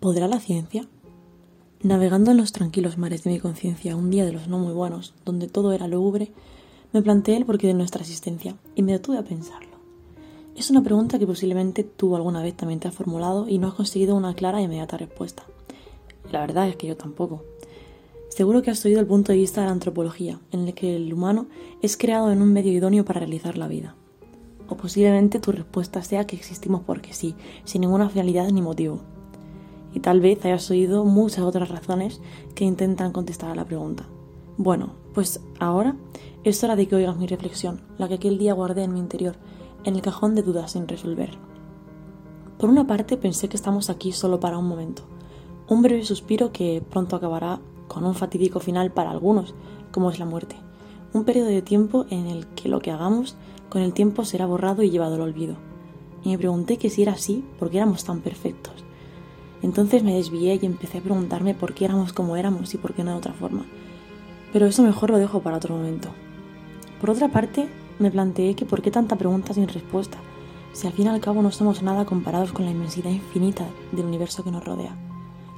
¿Podrá la ciencia? Navegando en los tranquilos mares de mi conciencia un día de los no muy buenos, donde todo era lúgubre, me planteé el porqué de nuestra existencia y me detuve a pensarlo. Es una pregunta que posiblemente tú alguna vez también te has formulado y no has conseguido una clara e inmediata respuesta. La verdad es que yo tampoco. Seguro que has oído el punto de vista de la antropología, en el que el humano es creado en un medio idóneo para realizar la vida. O posiblemente tu respuesta sea que existimos porque sí, sin ninguna finalidad ni motivo, y tal vez hayas oído muchas otras razones que intentan contestar a la pregunta. Bueno, pues ahora es hora de que oigas mi reflexión, la que aquel día guardé en mi interior, en el cajón de dudas sin resolver. Por una parte pensé que estamos aquí solo para un momento, un breve suspiro que pronto acabará con un fatídico final para algunos, como es la muerte, un periodo de tiempo en el que lo que hagamos con el tiempo será borrado y llevado al olvido. Y me pregunté que si era así, ¿por qué éramos tan perfectos? Entonces me desvié y empecé a preguntarme por qué éramos como éramos y por qué no de otra forma. Pero eso mejor lo dejo para otro momento. Por otra parte, me planteé que por qué tanta pregunta sin respuesta, si al fin y al cabo no somos nada comparados con la inmensidad infinita del universo que nos rodea.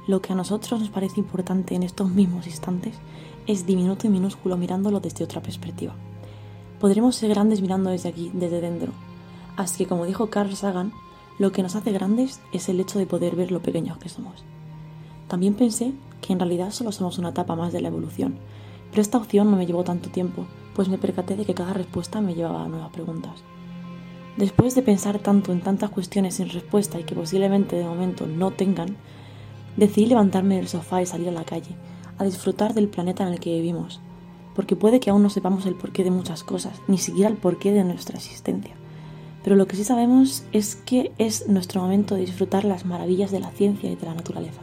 Lo que a nosotros nos parece importante en estos mismos instantes es diminuto y minúsculo mirándolo desde otra perspectiva. Podremos ser grandes mirando desde aquí, desde dentro. Así que como dijo Carl Sagan, lo que nos hace grandes es el hecho de poder ver lo pequeños que somos. También pensé que en realidad solo somos una etapa más de la evolución, pero esta opción no me llevó tanto tiempo, pues me percaté de que cada respuesta me llevaba a nuevas preguntas. Después de pensar tanto en tantas cuestiones sin respuesta y que posiblemente de momento no tengan, decidí levantarme del sofá y salir a la calle, a disfrutar del planeta en el que vivimos, porque puede que aún no sepamos el porqué de muchas cosas, ni siquiera el porqué de nuestra existencia pero lo que sí sabemos es que es nuestro momento de disfrutar las maravillas de la ciencia y de la naturaleza.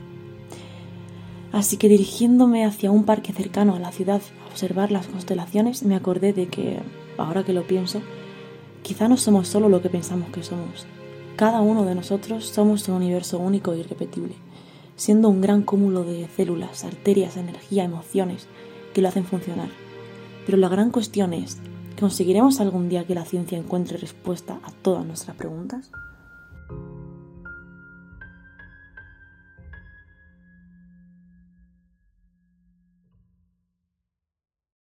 Así que dirigiéndome hacia un parque cercano a la ciudad a observar las constelaciones, me acordé de que, ahora que lo pienso, quizá no somos solo lo que pensamos que somos. Cada uno de nosotros somos un universo único e irrepetible, siendo un gran cúmulo de células, arterias, energía, emociones que lo hacen funcionar. Pero la gran cuestión es, ¿Conseguiremos algún día que la ciencia encuentre respuesta a todas nuestras preguntas?